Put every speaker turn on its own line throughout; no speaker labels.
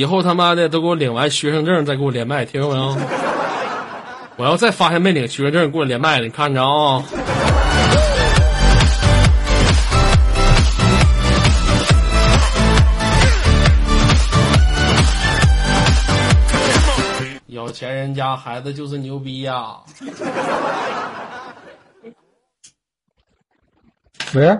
以后他妈的都给我领完学生证再给我连麦，听着没有？我要再发现没领学生证给我连麦了，你看着啊！有钱人家孩子就是牛逼呀！
喂，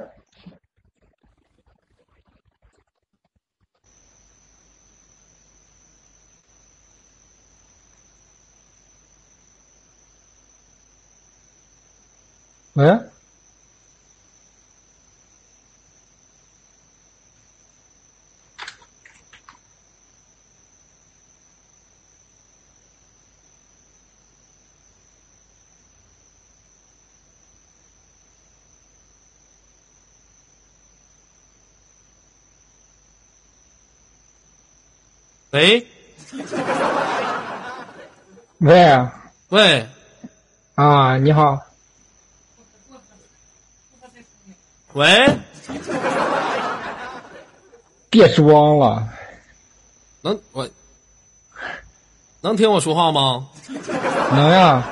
喂，
喂
喂，
喂，
啊，你好，
喂，
别装了，
能我能听我说话吗？
能呀？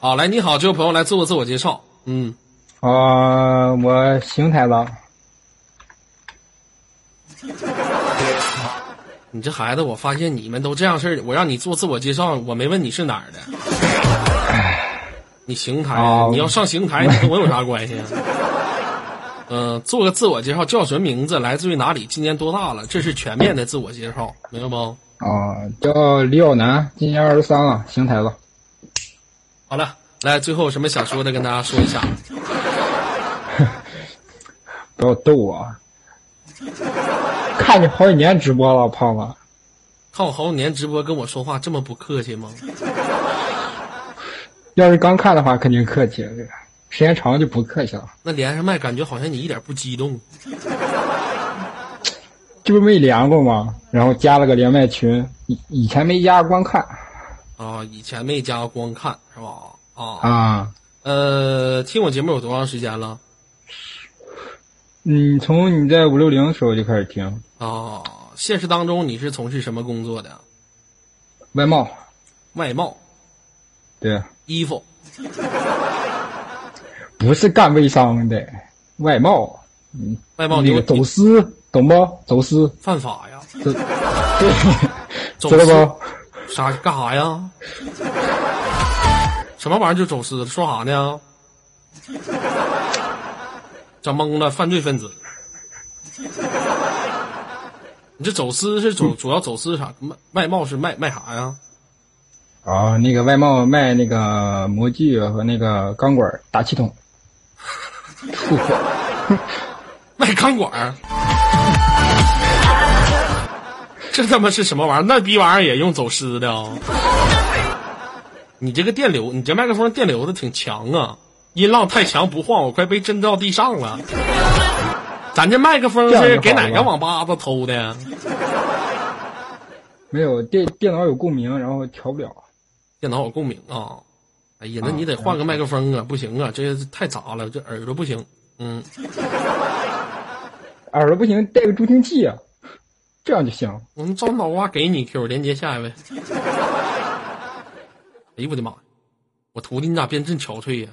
好，来，你好，这位朋友来做个自我介绍。嗯，
啊，我邢台的，
你这孩子，我发现你们都这样事儿。我让你做自我介绍，我没问你是哪儿的。你邢台，
哦
你要上邢台，你跟我有啥关系啊？嗯、做个自我介绍，叫什么名字？来自于哪里？今年多大了？这是全面的自我介绍，明白不？
啊，叫李小南，今年二十三了，邢台的。
好了，来，最后有什么想说的，跟大家说一下。
不要逗我，看你好几年直播了，胖子。
看我好几年直播，跟我说话这么不客气吗？
要是刚看的话，肯定客气；时间长了就不客气了。
那连上麦，感觉好像你一点不激动。
这不没连过吗？然后加了个连麦群，以以前没加，观看
啊，以前没加过光看是吧？啊，
啊。
呃，听我节目有多长时间了？
嗯，从你在五六零的时候就开始听
啊，现实当中你是从事什么工作的？
外贸，
外贸，
对，
衣服。
不是干微商的，外贸，嗯，
外贸你
走私，懂不？走私，
犯法呀？
走，对，
走
知道
私
不？
啥干啥呀？什么玩意儿就走私？说啥呢？整懵了，犯罪分子。你这走私是主主要走私啥？卖外贸是卖卖啥呀？
啊，那个外贸卖那个模具和那个钢管、打气筒。
卖钢管儿，这他妈是什么玩意儿？那逼玩意儿也用走私的啊？你这个电流，你这麦克风电流的挺强啊，音浪太强不晃，我快被震到地上了。咱这麦克风是给哪个网吧子偷的？
没有电电脑有共鸣，然后调不了。
电脑有共鸣啊！哎呀，那你得换个麦克风啊，不行啊，这太杂了，这耳朵不行。嗯，
耳朵不行，带个助听器啊，这样就行。
我们找脑瓜给你 Q 连接下一位。哎呦我的妈！我徒弟你咋变这么憔悴呀、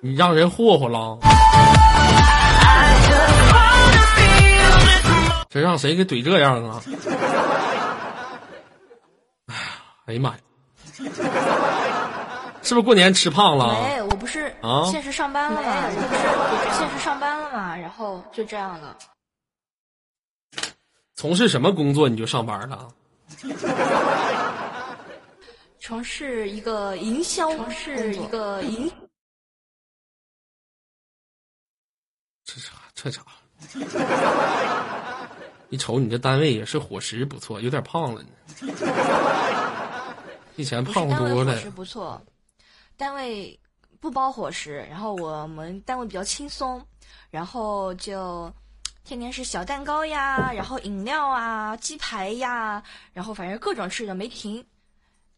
你让人霍霍了，这让谁给怼这样啊？哎呀，哎呀妈呀！是不是过年吃胖了？
没，我不是
啊
现实上班了嘛，我不是现实上班了嘛，然后就这样了。
从事什么工作你就上班了？
从事一个营销，从事一个营，
这啥这啥？一瞅你这单位也是伙食不错，有点胖了呢。以前胖多了
伙。食不错，单位不包伙食，然后我们单位比较轻松，然后就天天是小蛋糕呀，然后饮料啊，鸡排呀，然后反正各种吃的没停，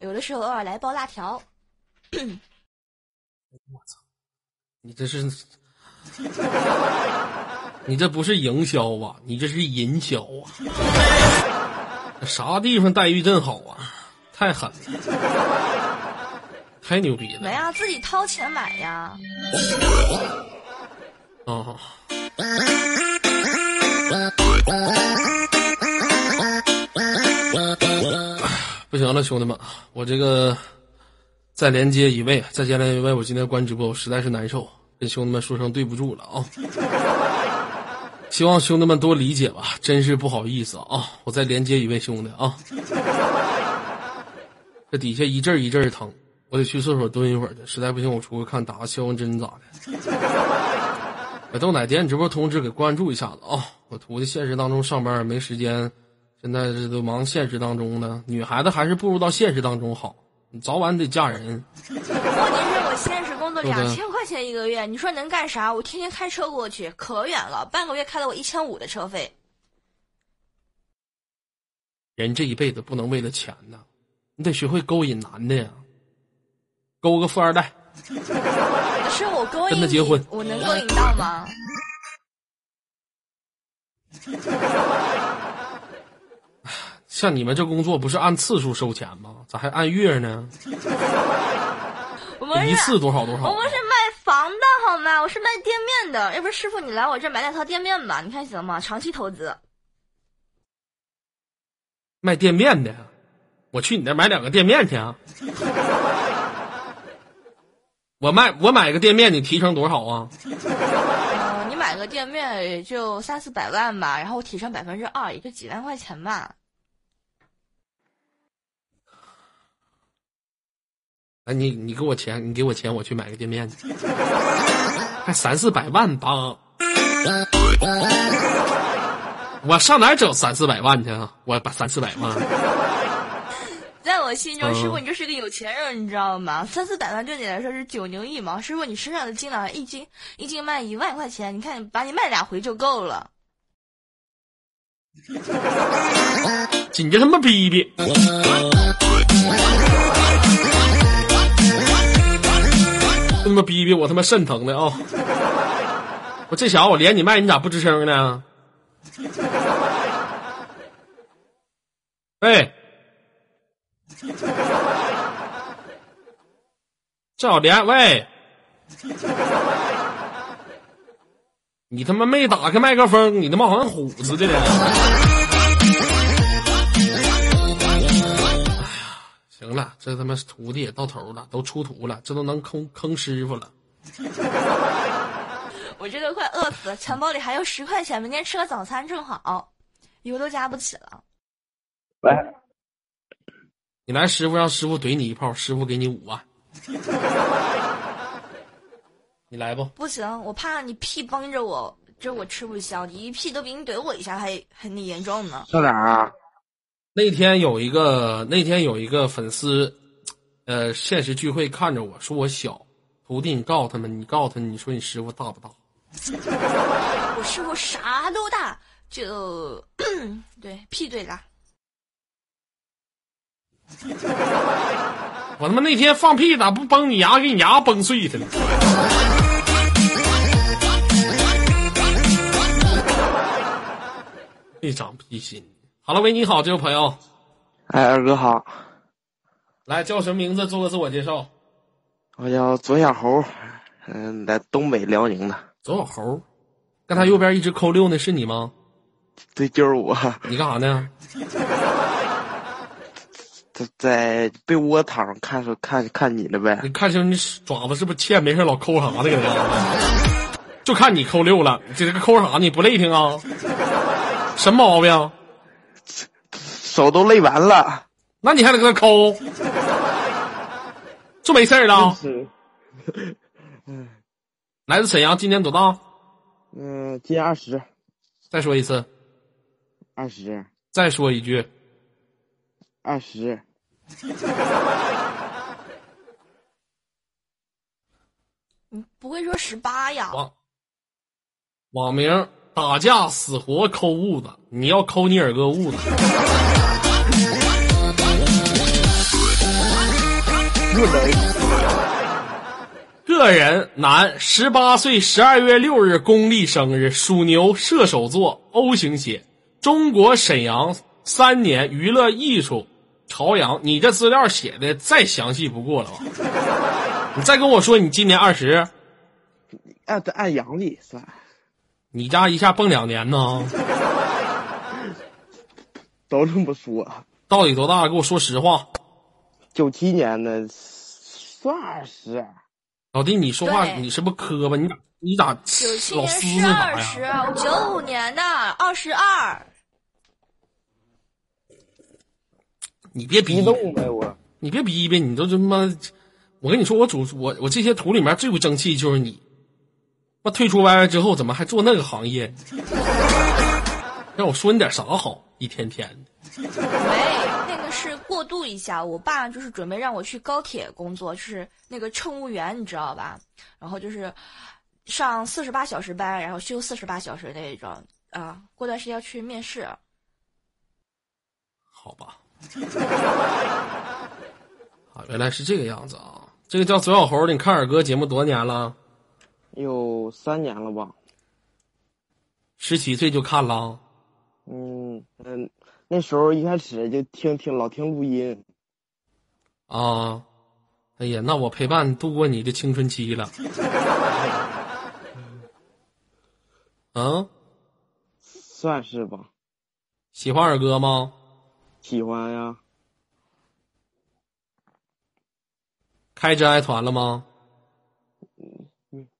有的时候偶尔来包辣条。
我操你这是你这不是营销啊，你这是营销啊！啥地方待遇真好啊？太狠了，太牛逼了！
没啊，自己掏钱买呀。
哦，不行了，兄弟们，我这个再连接一位，再接连一位，我今天关直播，我实在是难受，跟兄弟们说声对不住了啊！希望兄弟们多理解吧，真是不好意思啊！我再连接一位兄弟啊，这底下一阵一阵疼，我得去厕所蹲一会儿去，实在不行我出去看打个消炎针咋的。把豆奶点直播通知给关注一下子啊！我徒弟现实当中上班没时间。现在这都忙现实当中呢，女孩子还是步入到现实当中好，你早晚得嫁人。
问题是我现实工作两千块钱一个月，你说能干啥？我天天开车过去，可远了，半个月开了我一千五的车费。
人这一辈子不能为了钱呢，你得学会勾引男的呀，勾个富二代。
是我勾引
跟他结婚，
我能勾引到吗？
像你们这工作不是按次数收钱吗？咋还按月呢？
我们
一次多少多少？
我们是卖房的好吗？我是卖店面的。要不师傅，你来我这买两套店面吧？你看行吗？长期投资。
卖店面的，我去你那买两个店面去啊！我卖我买个店面，你提成多少啊？
嗯，你买个店面也就三四百万吧，然后我提成百分之二，也就几万块钱吧。
哎，你你给我钱，你给我钱，我去买个店面去，还三四百万吧？我上哪整三四百万去啊？我把三四百万，
在我心中，师傅你就是个有钱人，你知道吗？三四百万对你来说是九牛一毛。师傅，你身上的金两一斤一斤卖一万块钱，你看把你卖俩回就够了。
紧着他妈逼逼！他妈逼逼我他妈肾疼的啊！我这小子我连你麦你咋不吱声呢？哎，这小连喂，你他妈没打开麦克风，你他妈好像虎似的了。行了，这他妈徒弟也到头了，都出徒了，这都能坑坑师傅了。
我这都快饿死了，钱包里还有十块钱，明天吃个早餐正好，油都加不起了。
喂，
你来，师傅让师傅怼你一炮，师傅给你五万。你来不？
不行，我怕你屁崩着我，这我吃不消。你一屁都比你怼我一下还还那严重呢。
上哪儿啊？
那天有一个那天有一个粉丝，呃，现实聚会看着我说我小，徒弟你告诉他们，你告诉他，你说你师傅大不大？
我师傅啥都大，就 对屁最大。
我他妈那天放屁咋不崩你牙，给你牙崩碎了呢？没长屁心。好了，喂，你好，这位朋友。
哎，二哥好。
来，叫什么名字？做个自我介绍。
我叫左小猴，嗯，在东北辽宁的。
左小猴，刚才右边一直扣六那是你吗？
对，就是我。
你干啥呢？
在在被窝躺着看着，看看你了呗。
你看清你爪子是不是欠？没事老抠啥呢？搁这，就看你抠六了。这个抠啥？你不累挺啊？什么毛病？
手都累完了。
那你还得搁那抠？就没事儿了。
嗯。
来自沈阳，今年多大？
嗯，今年二十。
再说一次。
二十。
再说一句。
二十。
你 不会说十八呀？
网网名打架死活抠痦子，你要抠你耳哥痦子。个人，男，十八岁，十二月六日公历生日，属牛，射手座，O 型血，中国沈阳三年，娱乐艺术，朝阳。你这资料写的再详细不过了吧？你再跟我说你今年二十，
按按阳历算，
你家一下蹦两年呢？
都这么说。
到底多大？给我说实话。
九七年的，算二十。
老弟，你说话你是不是磕巴？你咋你咋
九七
老
年是
撕那啥
二十？，我九五年的二十二。
你别逼
弄呗，我
你别逼逼，你都他妈！我跟你说，我主我我这些图里面最不争气就是你。妈退出 YY 之后，怎么还做那个行业？让我说你点啥好？一天天的，
没，那个是过渡一下。我爸就是准备让我去高铁工作，就是那个乘务员，你知道吧？然后就是上四十八小时班，然后休四十八小时那种啊。过段时间要去面试，
好吧？啊，原来是这个样子啊！这个叫左小猴的，你看二哥节目多少年了？
有三年了吧？
十七岁就看了。
嗯嗯，那时候一开始就听听老听录音，
啊，哎呀，那我陪伴度过你的青春期了。嗯，
算是吧。
喜欢二哥吗？
喜欢呀，
开真爱团了吗？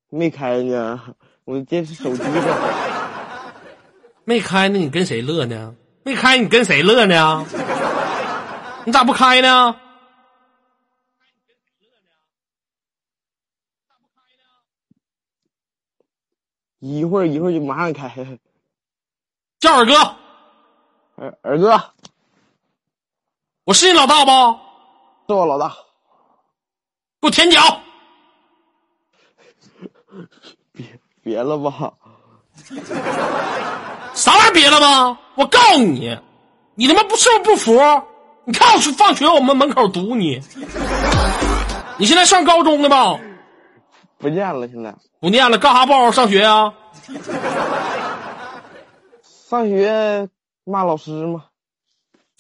没开呢，我这是手机的。
没开，呢你跟谁乐呢？没开，你跟谁乐呢？你咋不开呢？
一会儿一会儿就马上开。
叫二哥，
儿儿子，
我是你老大不？
是我老大，
给我舔脚！
别别了吧，
啥玩意儿别了吧？我告诉你，你他妈不是不是不服？你看我去放学，我们门口堵你。你现在上高中的吧？
不念了。现在
不念了，干啥不好好上学啊？
上学骂老师吗？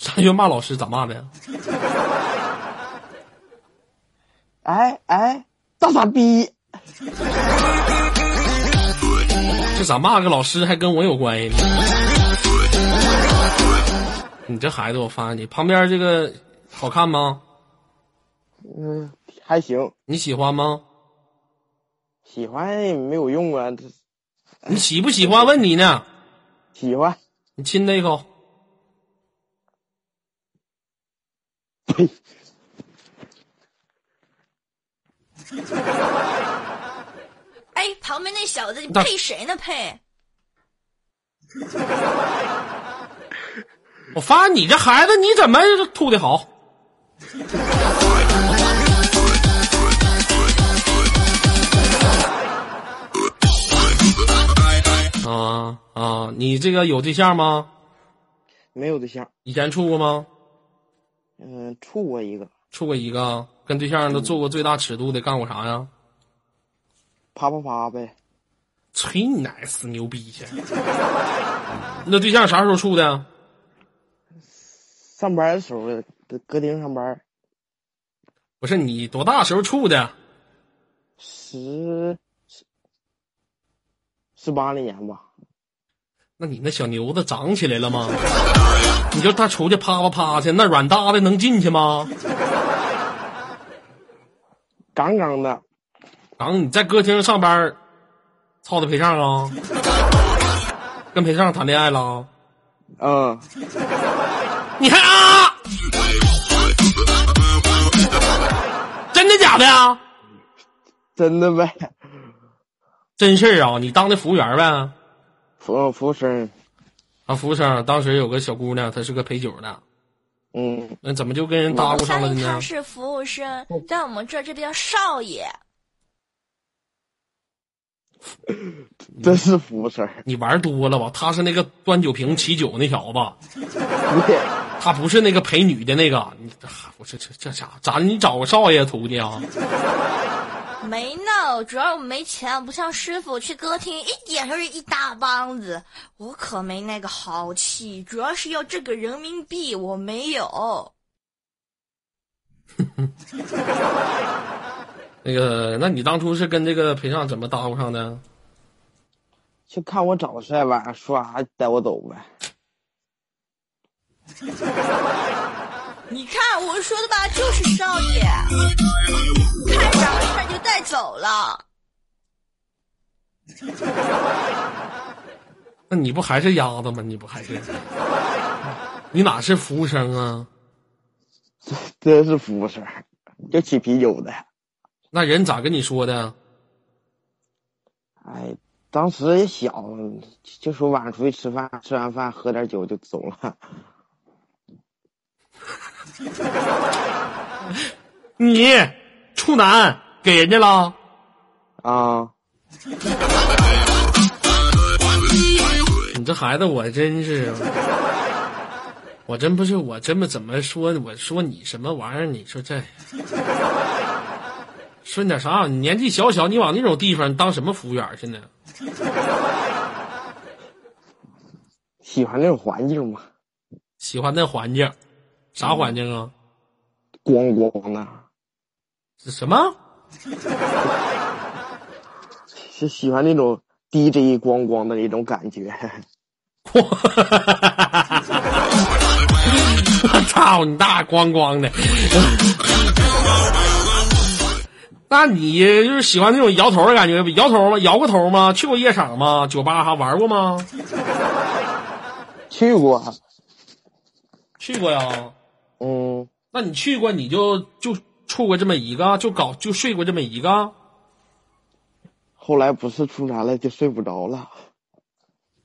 上学骂老师咋骂的呀？
哎哎，大傻逼！
这咋骂个老师还跟我有关系呢？你这孩子，我发现你旁边这个好看吗？
嗯，还行，
你喜欢吗？
喜欢也没有用啊。这
你喜不喜欢？问你呢。
喜欢，
你亲他一口。
哎，旁边那小子，你配谁呢？配？
我发现你这孩子，你怎么吐的好？啊啊！你这个有对象吗？
没有对象。
以前处过吗？
嗯，处过一个，
处过一个，跟对象都做过最大尺度的，干过啥呀？
啪啪啪呗。
吹你奶死牛逼去！那对象啥时候处的？
上班的时候的，搁歌厅上班，
不是你多大时候处的？
十十十八那年吧。
那你那小牛子长起来了吗？你就他出去啪啪啪去，那软搭的能进去吗？
杠杠的，
杠你在歌厅上班，操的陪唱啊？跟陪唱谈恋爱了？
嗯，
你还啊？真的假的呀？
真的呗。
真事儿啊！你当的服务员呗？
服服务生，
啊，服务生，当时有个小姑娘，她是个陪酒的，
嗯，
那怎么就跟人搭
我
咕上了呢
他？是服务生，在我们这这边叫少爷。
真是服务生。
你玩多了吧？他是那个端酒瓶起酒那小子，
对，
他不是那个陪女的那个。你，啊我这这这啥？咋？你找个少爷徒弟啊？
没闹，主要我没钱，不像师傅去歌厅一点就是一大帮子，我可没那个豪气，主要是要这个人民币，我没有。
那个，那你当初是跟这个裴尚怎么搭呼上的？
就看我长得帅吧，说啥带我走呗。
你看我说的吧，就是少爷，走了。
那你不还是鸭子吗？你不还是？你哪是服务生啊？
真是服务生，就起啤酒的。
那人咋跟你说的？
哎，当时也小，就说晚上出去吃饭，吃完饭喝点酒就走了。
你处男给人家了？
啊，
你这孩子，我真是，我真不是，我真不怎么说，我说你什么玩意儿？你说这，说你点啥？你年纪小小，你往那种地方当什么服务员去呢？
喜欢那种环境嘛，
喜欢那环境，啥环境啊？
咣咣的，
是什么？
是喜欢那种 DJ 咣咣的那种感觉。
我 操你大咣咣的！那你就是喜欢那种摇头的感觉？摇头吗？摇过头吗？去过夜场吗？酒吧还玩过吗？
去过，
去过呀。
嗯，
那你去过，你就就处过这么一个，就搞就睡过这么一个。
后来不是处男了，就睡不着了。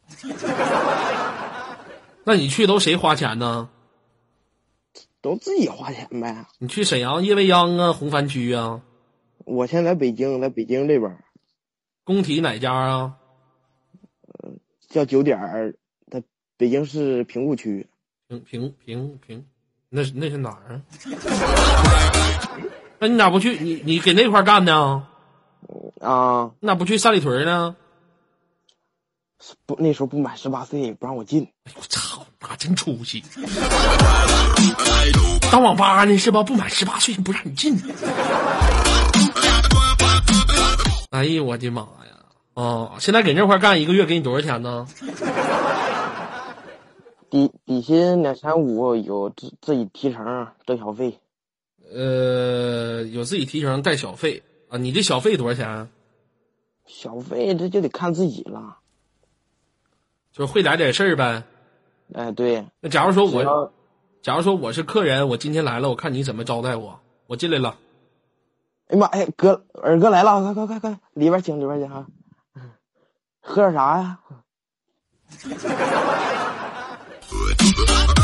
那你去都谁花钱呢？
都自己花钱呗。
你去沈阳夜未央啊，红番区啊，
我现在在北京，在北京这边儿
工体哪家啊？
呃叫九点儿，在北京市平谷区。
平平平平，那是那是哪儿啊？那你咋不去？你你给那块儿干呢？
啊，
你咋不去三里屯呢？
不，那时候不满十八岁，不让我进。
哎呦我操，那真出息！当网吧呢是吧？不满十八岁不让你进。哎呀我的妈呀！哦，现在给那块儿干一个月给你多少钱呢？
底底薪两千五，有自自己提成挣小费。
呃，有自己提成带小费啊？你这小费多少钱？
小费这就得看自己了。
就是会来点事儿呗。
哎，对，
那假如说我，假如说我是客人，我今天来了，我看你怎么招待我。我进来了，
哎呀妈，哎，哥，二哥来了，快快快快，里边请，里边请啊。喝点啥呀？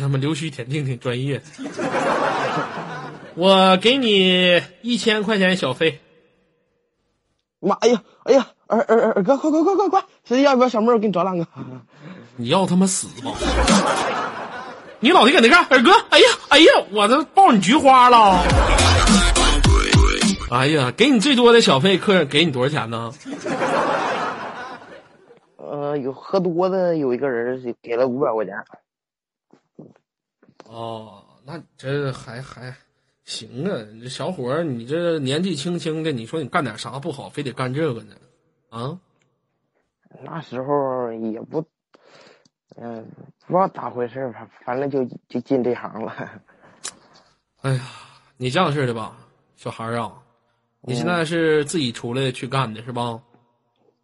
这他妈溜须舔腚挺专业。我给你一千块钱小费，
妈，哎呀，哎呀，二二二哥，快快快快快，谁要不要小妹儿？我给你找两个。
你要他妈死吧！你老弟搁那干，二哥，哎呀哎呀，我这抱你菊花了。哎呀，给你最多的小费，客人给你多少钱呢？
呃，有喝多的有一个人给了五百块钱。
哦，那这还还行啊，你这小伙儿，你这年纪轻轻的，你说你干点啥不好，非得干这个呢？啊？
那时候也不，嗯、不知道咋回事吧，反反正就就进这行了。
哎呀，你这样式的吧，小孩儿啊，你现在是自己出来去干的是吧？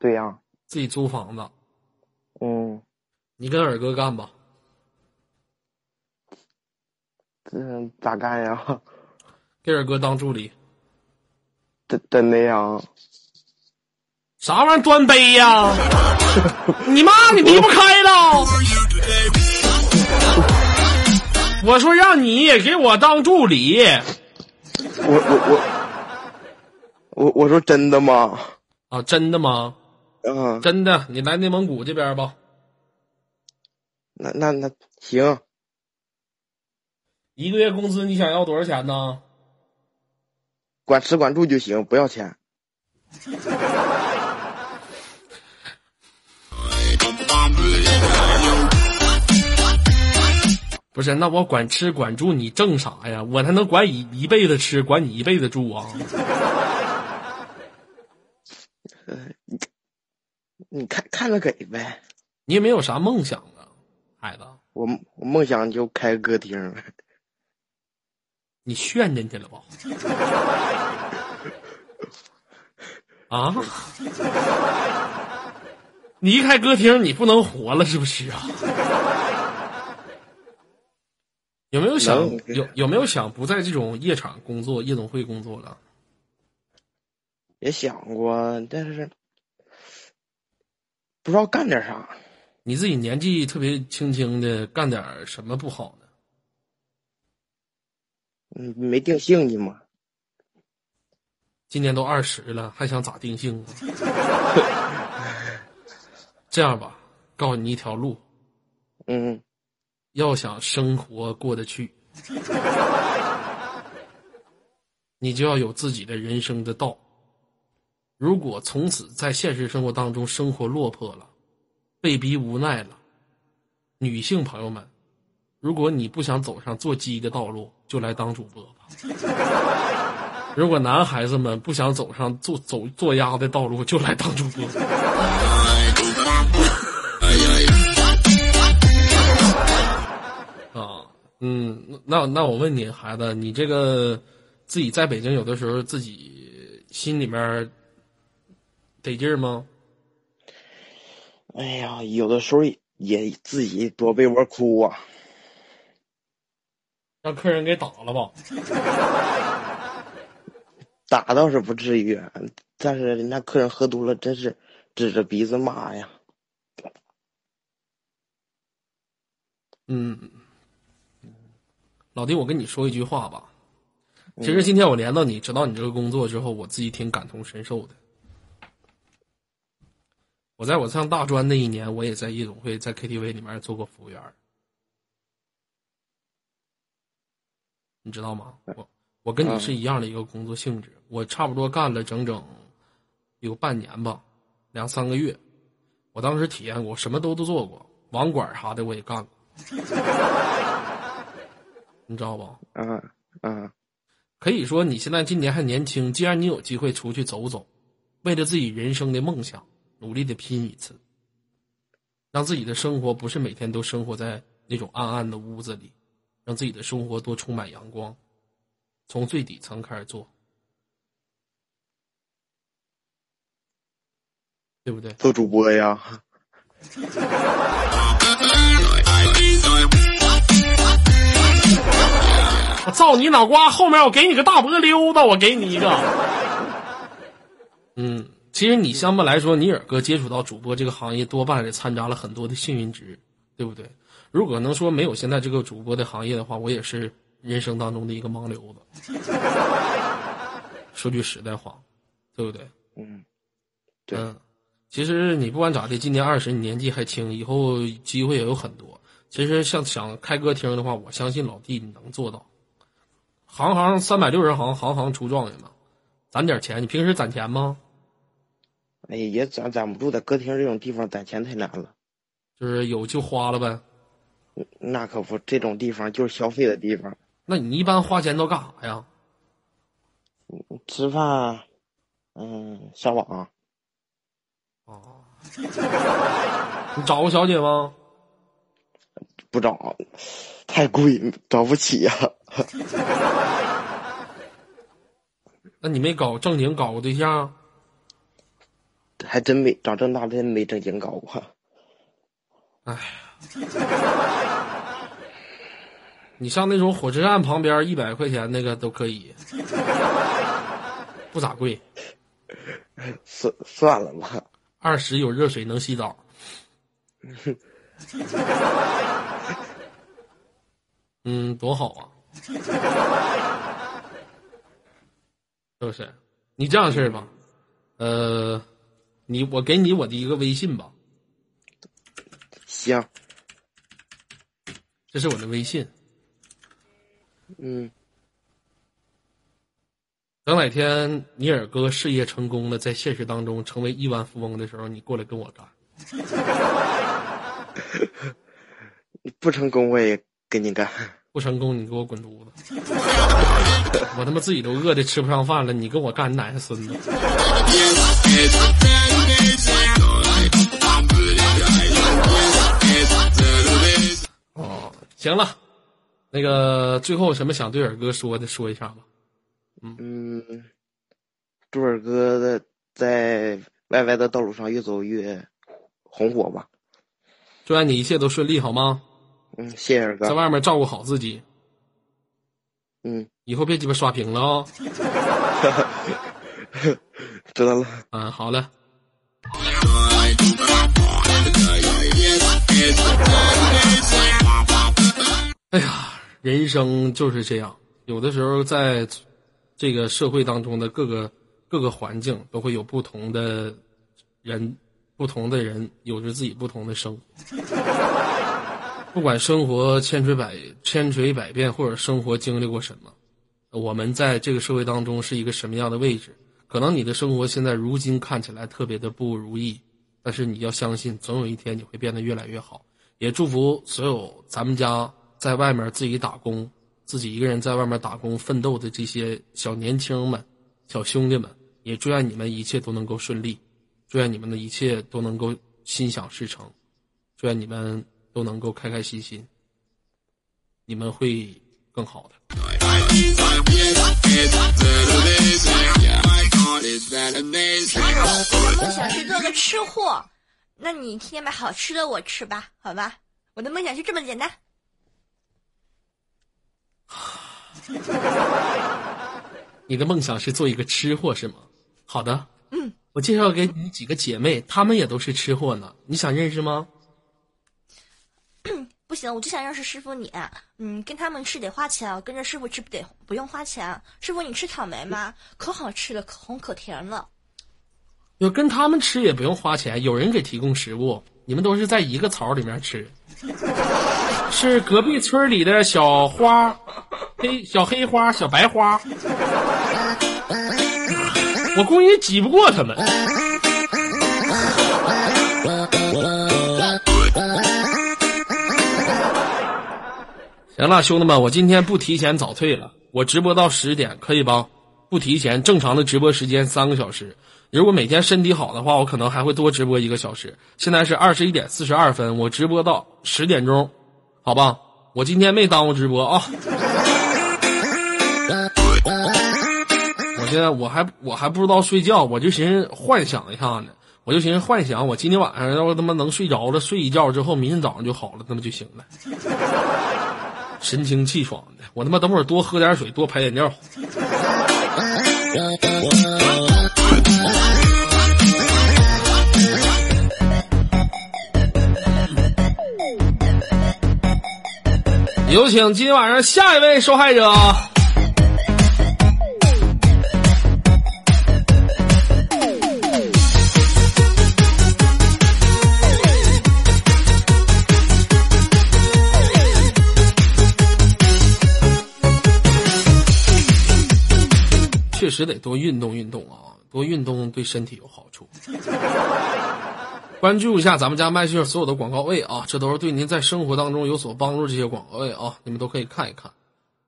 对呀、
自己租房子，
嗯，
你跟二哥干吧。
这咋干呀？
给二哥当助理，
真真的呀？
啥玩意儿端杯呀？你妈，你离不开了！我说让你给我当助理，
我我我我我说真的吗？
啊，真的吗？
嗯，
真的，你来内蒙古这边吧。
那那那行，
一个月工资你想要多少钱呢？
管吃管住就行，不要钱。
不是，那我管吃管住，你挣啥呀？我才能管一一辈子吃，管你一辈子住啊！
你看看着给呗。
你也没有啥梦想啊，孩子。
我我梦想就开歌厅。
你炫进去了吧？啊！你一开歌厅，你不能活了是不是啊？有没有想有有没有想不在这种夜场工作、夜总会工作了？
也想过，但是不知道干点啥。
你自己年纪特别轻轻的，干点什么不好呢？
嗯，没定性呢嘛。
今年都二十了，还想咋定性啊？这样吧，告诉你一条路。
嗯。
要想生活过得去，你就要有自己的人生的道。如果从此在现实生活当中生活落魄了，被逼无奈了，女性朋友们，如果你不想走上做鸡的道路，就来当主播吧。如果男孩子们不想走上做走做鸭的道路，就来当主播。嗯，那那我问你，孩子，你这个自己在北京，有的时候自己心里面得劲儿吗？
哎呀，有的时候也自己躲被窝哭啊。
让客人给打了吧？
打倒是不至于，但是人家客人喝多了，真是指着鼻子骂呀。
嗯。老弟，我跟你说一句话吧。其实今天我连到你，知道你这个工作之后，我自己挺感同身受的。我在我上大专那一年，我也在夜总会、在 KTV 里面做过服务员。你知道吗？我我跟你是一样的一个工作性质，我差不多干了整整有半年吧，两三个月。我当时体验过，什么都都做过，网管啥的我也干过。你知道吧？
嗯嗯，
可以说你现在今年还年轻，既然你有机会出去走走，为了自己人生的梦想努力的拼一次，让自己的生活不是每天都生活在那种暗暗的屋子里，让自己的生活多充满阳光，从最底层开始做，对不对？
做主播呀。
我造你脑瓜！后面我给你个大脖溜子，我给你一个。嗯，其实你相对来说，尼尔哥接触到主播这个行业，多半是掺杂了很多的幸运值，对不对？如果能说没有现在这个主播的行业的话，我也是人生当中的一个盲流子。说句实在话，对不对？
嗯，
对。其实你不管咋的，今年二十，你年纪还轻，以后机会也有很多。其实像想开歌厅的话，我相信老弟你能做到。行行三百六十行，行行出状元嘛，攒点钱。你平时攒钱吗？
哎，也攒攒不住，在歌厅这种地方攒钱太难了。
就是有就花了呗。
那可不，这种地方就是消费的地方。
那你一般花钱都干啥呀？
吃饭，嗯，上网。
哦。你找过小姐吗？
不找，太贵，找不起呀。
那你没搞正经搞过对象？
还真没，长这么大真没正经搞过。
哎呀，你上那种火车站旁边一百块钱那个都可以，不咋贵。
算算了吧，
二十有热水能洗澡。嗯，多好啊！是不是？你这样式儿吧，呃，你我给你我的一个微信吧。
行。
这是我的微信。
嗯。
等哪天你尔哥事业成功了，在现实当中成为亿万富翁的时候，你过来跟我干。
不成功我也跟你干。
不成功你给我滚犊子！我他妈自己都饿的吃不上饭了，你跟我干，你哪个孙子？行了，那个最后什么想对尔哥说的，说一下吧。
嗯，祝尔哥的在 YY 的道路上越走越红火吧。
祝愿你一切都顺利，好吗？
嗯，谢谢尔哥。
在外面照顾好自己，
嗯，
以后别鸡巴刷屏了啊、
知道了。
嗯，好了。哎呀，人生就是这样，有的时候在这个社会当中的各个各个环境都会有不同的人，不同的人有着自己不同的生活。不管生活千锤百千锤百变，或者生活经历过什么，我们在这个社会当中是一个什么样的位置？可能你的生活现在如今看起来特别的不如意，但是你要相信，总有一天你会变得越来越好。也祝福所有咱们家在外面自己打工、自己一个人在外面打工奋斗的这些小年轻们、小兄弟们，也祝愿你们一切都能够顺利，祝愿你们的一切都能够心想事成，祝愿你们都能够开开心心，你们会更好的。
我想是做个吃货，那你天天买好吃的我吃吧，好吧？我的梦想就这么简单。
你的梦想是做一个吃货是吗？好的，
嗯，
我介绍给你几个姐妹，她们也都是吃货呢，你想认识吗？
不行，我就想认识师傅你。嗯，跟他们吃得花钱，我跟着师傅吃不得不用花钱。师傅，你吃草莓吗？可好吃了，可红可甜了。
要跟他们吃也不用花钱，有人给提供食物，你们都是在一个槽里面吃，是隔壁村里的小花，黑小黑花、小白花，我估计挤不过他们。行了，兄弟们，我今天不提前早退了，我直播到十点，可以吧？不提前，正常的直播时间三个小时。如果每天身体好的话，我可能还会多直播一个小时。现在是二十一点四十二分，我直播到十点钟，好吧？我今天没耽误直播啊。我现在我还我还不知道睡觉，我就寻思幻想一下呢，我就寻思幻想我今天晚上要是他妈能睡着了，睡一觉之后，明天早上就好了，那么就行了。神清气爽的，我他妈等会儿多喝点水，多排点尿。有请今天晚上下一位受害者。确实得多运动运动啊，多运动对身体有好处。关注一下咱们家麦序所有的广告位啊，这都是对您在生活当中有所帮助这些广告位啊，你们都可以看一看。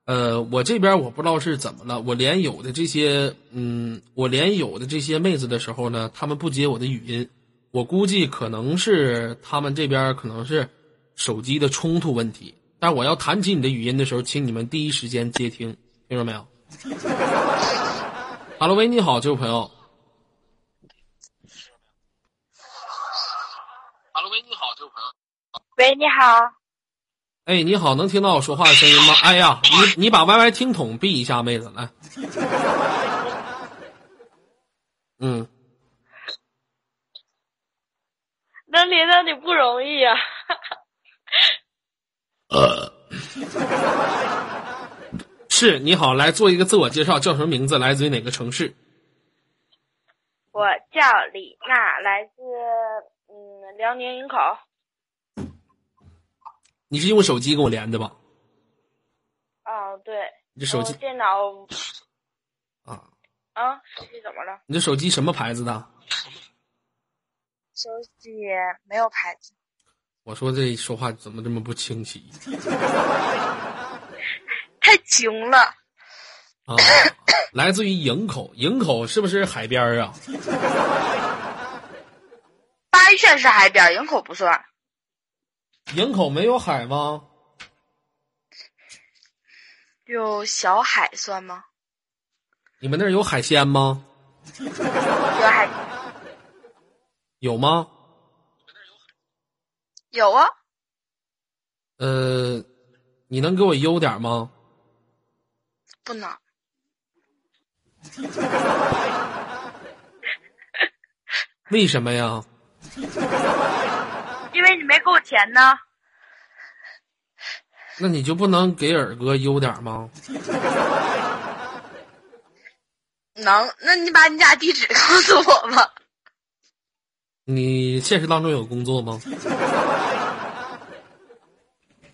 呃，我这边我不知道是怎么了，我连有的这些，嗯，我连有的这些妹子的时候呢，她们不接我的语音，我估计可能是她们这边可能是手机的冲突问题。但我要弹起你的语音的时候，请你们第一时间接听，听着没有 哈喽喂，你好，这位朋友。哈喽喂，你好，这位朋友。
喂，你好，
哎，你好，能听到我说话的声音吗？哎呀，你你把 YY 听筒闭一下，妹子来。嗯，
能连到你不容易啊。
呃是你好，来做一个自我介绍，叫什么名字？来自于哪个城市？
我叫李娜，来自嗯辽宁营口。
你是用手机跟我连的吧？
啊，对，
你这手机
电脑
啊，
啊，手机怎么了？
你这手机什么牌子的？
手机没有牌子。
我说这说话怎么这么不清晰
太穷了。
啊？来自于营口，营口是不是海边儿啊？
八一县是海边，营口不算。
营口没有海吗？
有小海算吗？
你们那儿有海鲜吗？
有海
有吗？
有啊，
呃，你能给我邮点吗？
不能。
为什么呀？
没给我钱呢。
那你就不能给尔哥邮点吗？
能？那你把你家地址告诉我吧。
你现实当中有工作吗？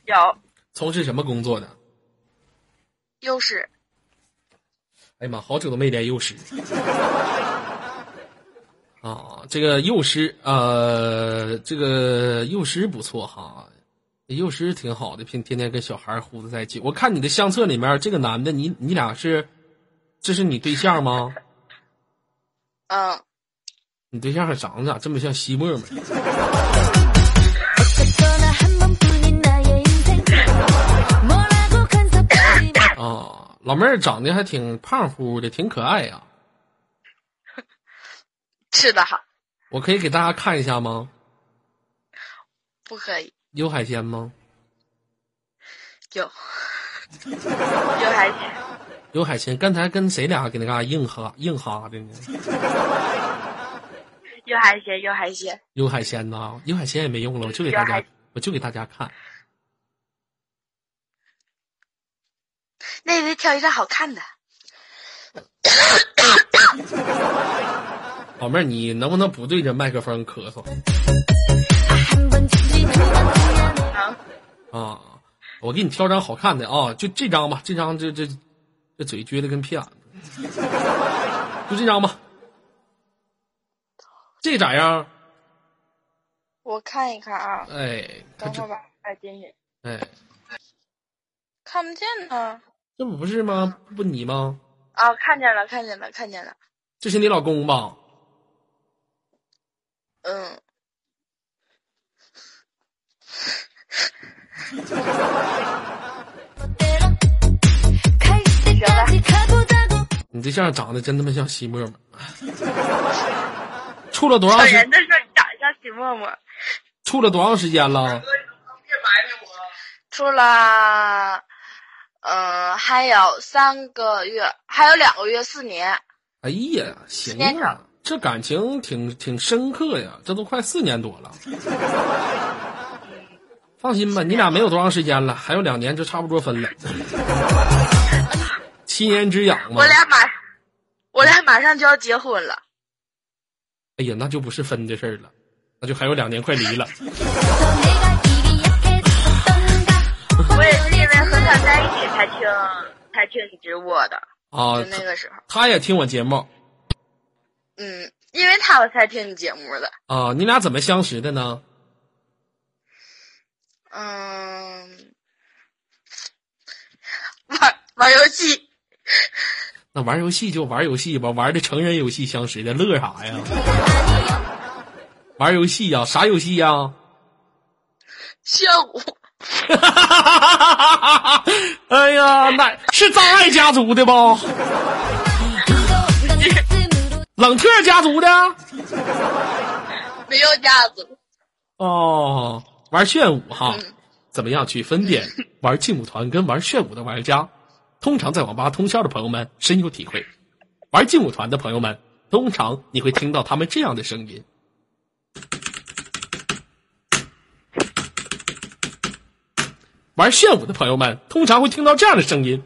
有
从事什么工作的？
幼师。
哎呀妈，好久都没连幼师。啊，这个幼师，呃，这个幼师不错哈，幼师挺好的，平天天跟小孩儿糊在一起。我看你的相册里面这个男的，你你俩是，这是你对象吗？
嗯，
你对象还长得咋这么像西
莫么？
啊，老妹儿长得还挺胖乎的，挺可爱呀。
是的哈，
我可以给大家看一下吗？
不可以。
有海鲜吗？
有 有海鲜，
有海鲜。刚才跟谁俩给那嘎硬哈硬哈的呢？
有海鲜，有海鲜。
有海鲜呐，有海鲜也没用了，我就给大家，我就给大家看。
那得挑一张好看的。
宝妹儿，你能不能不对着麦克风咳嗽？啊，我给你挑张好看的啊，就这张吧，这张这这这嘴撅的跟屁眼子，就这张吧，这咋样？
我看一看啊，
哎，
等会儿吧，哎，点点，
哎，
看不见呢，
这不是吗？不你吗？
啊，看见了，看见了，看见了，
这是你老公吧？
嗯，
你对象长得真他妈像席沫 沫，处了多长时
间了？
处了多长时间了？
处了嗯，还有三个月，还有两个月，四年。
哎呀，行啊。这感情挺挺深刻呀，这都快四年多了。放心吧，你俩没有多长时间了，还有两年就差不多分了。七年之痒。
我俩马，我俩马上就要结婚了。
哎呀，那就不是分的事儿了，那就还有两年快离了。
我也是因为和他在一起才听才听你直播的。
啊，
那个时候
他也听我节目，
嗯，因为他我才听你节目的。
啊，你俩怎么相识的呢？
嗯，玩玩游戏，
那玩游戏就玩游戏吧，玩的成人游戏相识的，乐啥呀？玩游戏呀、啥游戏呀、
炫舞，
哎呀，那是障碍家族的吧？冷特家族的？
没有家族。
哦玩炫舞哈怎么样去分辨？玩劲舞团跟玩炫舞的玩家通常在网吧通宵的朋友们深有体会。玩劲舞团的朋友们通常你会听到他们这样的声音。玩炫舞的朋友们通常会听到这样的声音。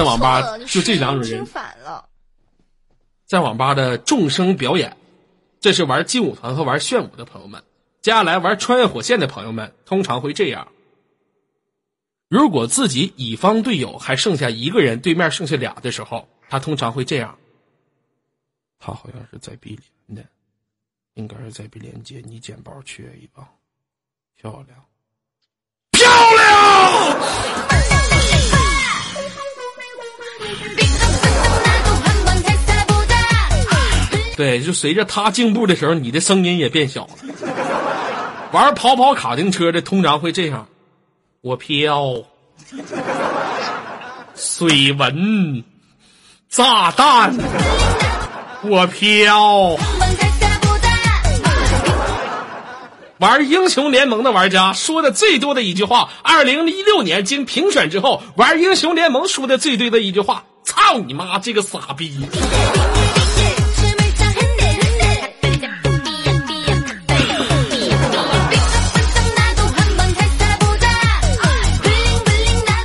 在网吧就这两种人
听，反了。
在网吧的众生表演，这是玩劲舞团和玩炫舞的朋友们。接下来玩穿越火线的朋友们通常会这样：如果自己乙方队友还剩下一个人，对面剩下俩的时候，他通常会这样。他好像是在 B 连的，应该是在 B 连接，你捡包缺一包，漂亮，漂亮。对就随着他进步的时候你的声音也变小了。玩跑跑卡丁车的通常会这样我飘水纹炸弹我飘玩英雄联盟的玩家说的最多的一句话，二零一六年经评选之后，玩英雄联盟说的最对的一句话：“操你妈，这个傻逼！”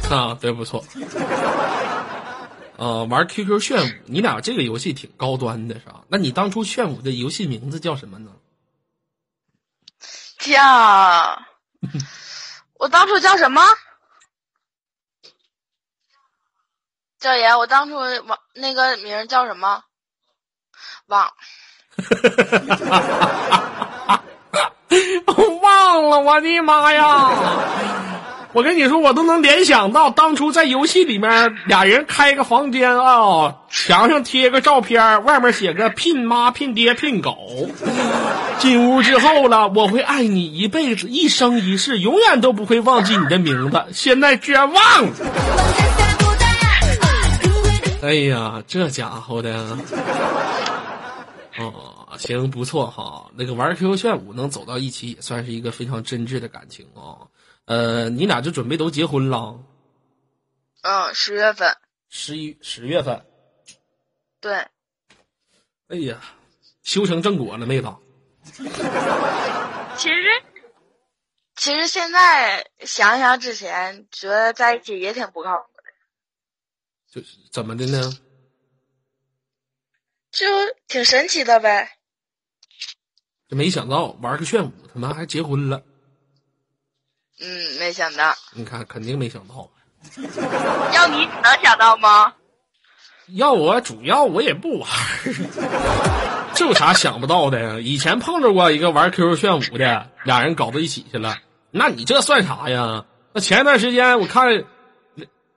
啊，对，不错。呃，玩 QQ 炫舞，你俩这个游戏挺高端的，是吧？那你当初炫舞的游戏名字叫什么呢？
叫，我当初叫什么？赵爷，我当初忘那个名儿叫什么？忘。
忘了，我的妈呀！我跟你说我都能联想到当初在游戏里面俩人开个房间啊墙上贴个照片外面写个聘妈聘爹聘狗进屋之后了我会爱你一辈子一生一世永远都不会忘记你的名字现在居然忘了。哎呀这家伙的。哦行不错哈那个玩 qq 炫舞能走到一起也算是一个非常真挚的感情啊呃，你俩就准备都结婚了？
嗯，十月份。
十一十月份。
对，
哎呀，修成正果了妹子？
其实，其实现在想想之前，觉得在一起也挺不靠谱的，
就是怎么的呢？
就挺神奇的呗。
就没想到玩个炫舞，他妈还结婚了。
嗯，没想到。
你看，肯定没想到。
要你能想到吗？
要我主要我也不玩。这有啥想不到的？以前碰着过一个玩 Q Q 炫舞的，俩人搞到一起去了。那你这算啥呀？那前一段时间我看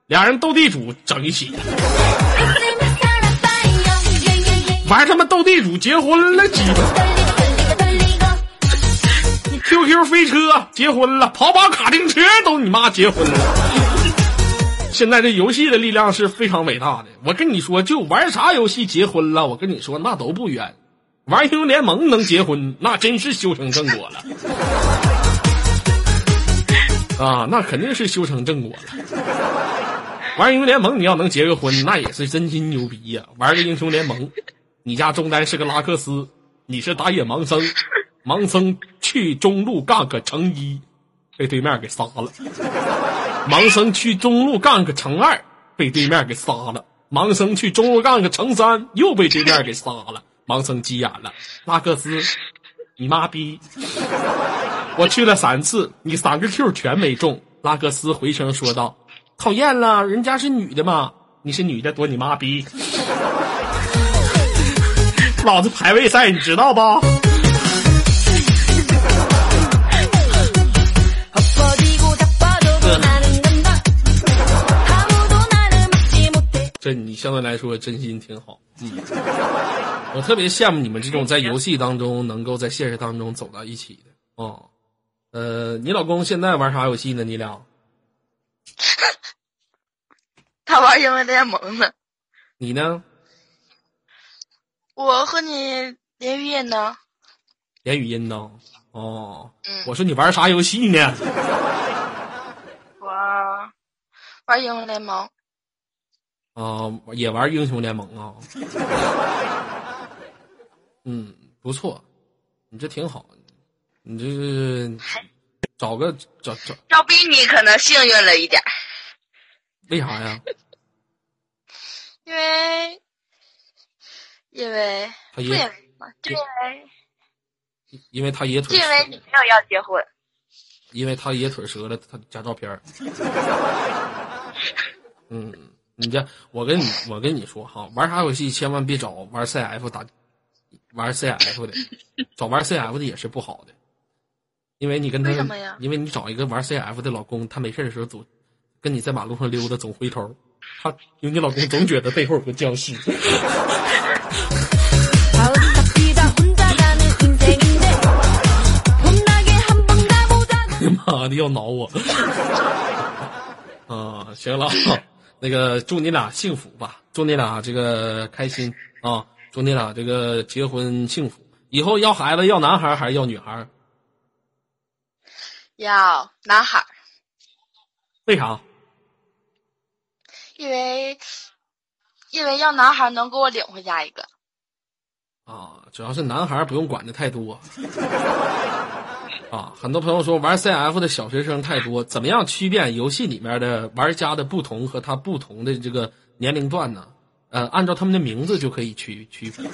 俩人斗地主，整一起玩，他妈斗地主结婚了
几个。
QQ 飞车结婚了，跑跑卡丁车都你妈结婚了。现在这游戏的力量是非常伟大的。我跟你说，就玩啥游戏结婚了，我跟你说那都不冤。玩英雄联盟能结婚，那真是修成正果了。啊，那肯定是修成正果了。玩英雄联盟，你要能结个婚，那也是真心牛逼呀、玩个英雄联盟，你家中单是个拉克斯，你是打野盲僧，盲僧去中路干个乘一，被对面给杀了。盲僧去中路干个乘二，被对面给杀了。盲僧去中路干个乘三，又被对面给杀了。盲僧急眼了，拉克斯，你妈逼！我去了三次，你三个 Q 全没中。拉克斯回声说道：“讨厌了，人家是女的嘛，你是女的躲你妈逼！老子排位赛你知道
不？
这你相对来说真心挺好，嗯，我特别羡慕你们这种在游戏当中能够在现实当中走到一起的哦。呃，你老公现在玩啥游戏呢？你俩？
他玩英雄联盟呢，
你呢？
我和你连语音呢。
连语音呢？哦，
嗯
我说你玩啥游戏呢？
我玩英雄联盟。
啊、也玩英雄联盟啊。嗯，不错，你这挺好，你这是找个找找，
要比你可能幸运了一点，
为啥呀？
因为因为
他也
为嘛，就因为
因为他爷腿
就因为你没有要结婚。
因为他爷腿折了，他加照片儿 嗯，你这，我跟你我跟你说哈，玩啥游戏千万别找玩 CF 打，玩 CF 的，找玩 CF 的也是不好的，因为你跟他，因为你找一个玩 CF 的老公，他没事的时候总跟你在马路上溜达，总回头，他，因为你老公总觉得背后有个僵尸。
你
妈的，要挠我。啊，行了。那个祝你俩幸福吧，祝你俩这个开心啊，祝你俩这个结婚幸福。以后要孩子要男孩还是要女孩？
要男孩，
为啥？
因为因为要男孩能给我领回家一个。
啊，主要是男孩不用管的太多。啊，很多朋友说玩 CF 的小学生太多，怎么样区辨游戏里面的玩家的不同和他不同的这个年龄段呢？呃，按照他们的名字就可以区区分。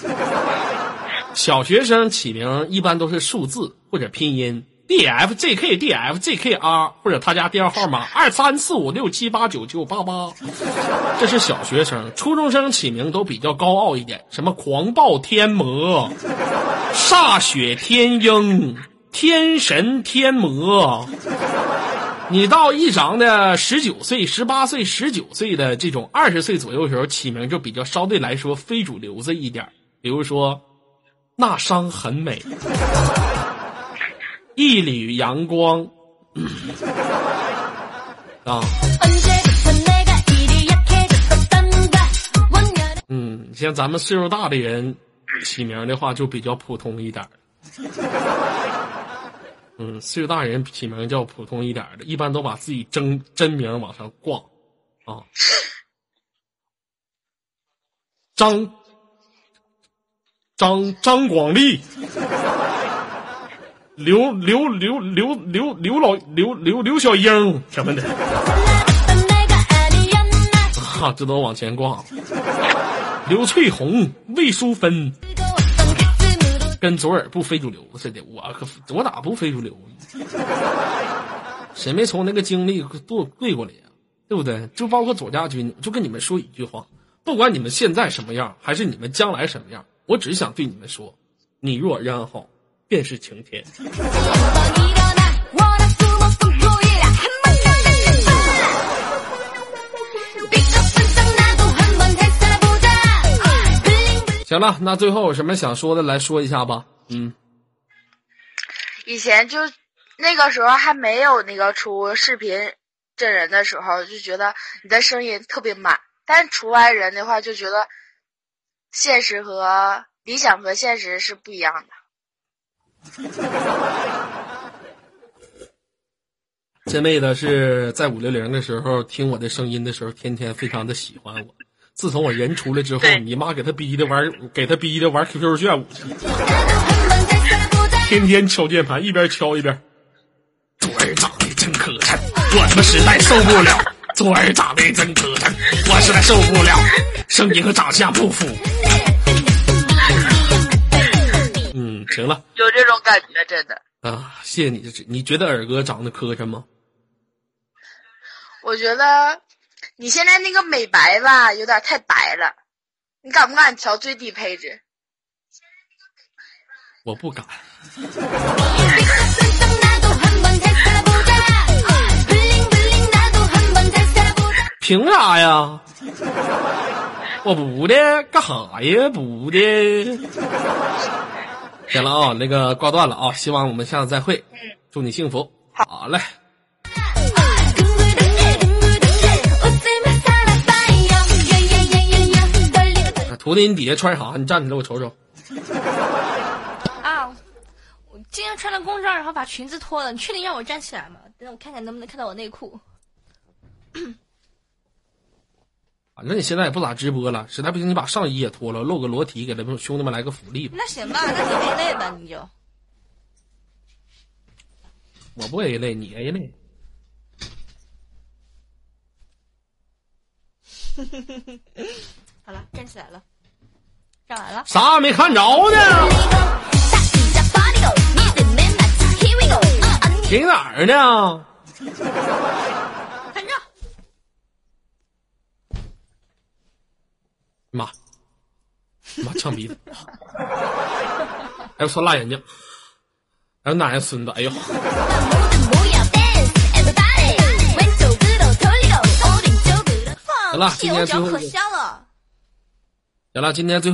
小学生起名一般都是数字或者拼音，D F J K D F J K R 或者他家电话号码二三四五六七八九九八八，这是小学生。初中生起名都比较高傲一点，什么狂暴天魔、歃血天鹰、天神天魔。你到一长的十九岁十八岁十九岁的这种二十岁左右时候起名就比较相对来说非主流子一点比如说那伤很美。一缕阳光。啊。嗯像咱们岁数大的人起名的话就比较普通一点嗯，岁数大人起名叫普通一点的，一般都把自己真真名往上挂，啊，张张张广利，刘刘刘刘刘刘老刘刘刘小英什么的，啊，这都往前挂，刘翠红、魏淑芬。跟左耳不非主流似的，我可我哪不非主流？谁没从那个经历过跪过来呀？对不对？就包括左家军，就跟你们说一句话：不管你们现在什么样，还是你们将来什么样，我只想对你们说：你若安好，便是晴天。行了，那最后有什么想说的来说一下吧。嗯，
以前就那个时候还没有那个出视频真人的时候，就觉得你的声音特别满，但是出来人的话，就觉得现实和理想和现实是不一样的。
这妹子是在五六零的时候听我的声音的时候，天天非常的喜欢我。自从我人出来之后，你妈给他逼的玩，给他逼的玩 QQ 炫舞去，天天敲键盘，一边敲一边。昨儿长得真磕碜，我他妈实在受不了。昨儿长得真磕碜，我实在受不了，声音和长相不符。嗯，行了，
有这种感觉，真的。
啊，谢谢你，你觉得耳哥长得磕碜吗？
我觉得你现在那个美白吧，有点太白了。你敢不敢调最低配置？
我不敢。凭啥呀？我不的，干哈呀？不的。行了啊，那个挂断了啊。希望我们下次再会。嗯。祝你幸福。好嘞。徒弟，你底下穿啥？你站起来，我瞅瞅。
啊，我今天穿了工装，然后把裙子脱了，你确定让我站起来吗？等我看看能不能看到我内裤。
反正你现在也不咋直播了，实在不行你把上衣也脱了，露个裸体，给他们兄弟们来个福利吧。
那行吧，那你 A 类吧，你就。
我不 A 类，你 A 类。
好了，站起来了，了，
啥也没看着呢。
停哪儿呢？
看着。
妈，妈呛鼻子，还有说辣眼睛，还有奶奶孙子，哎呦。好了，今天最后。行了，今天最后。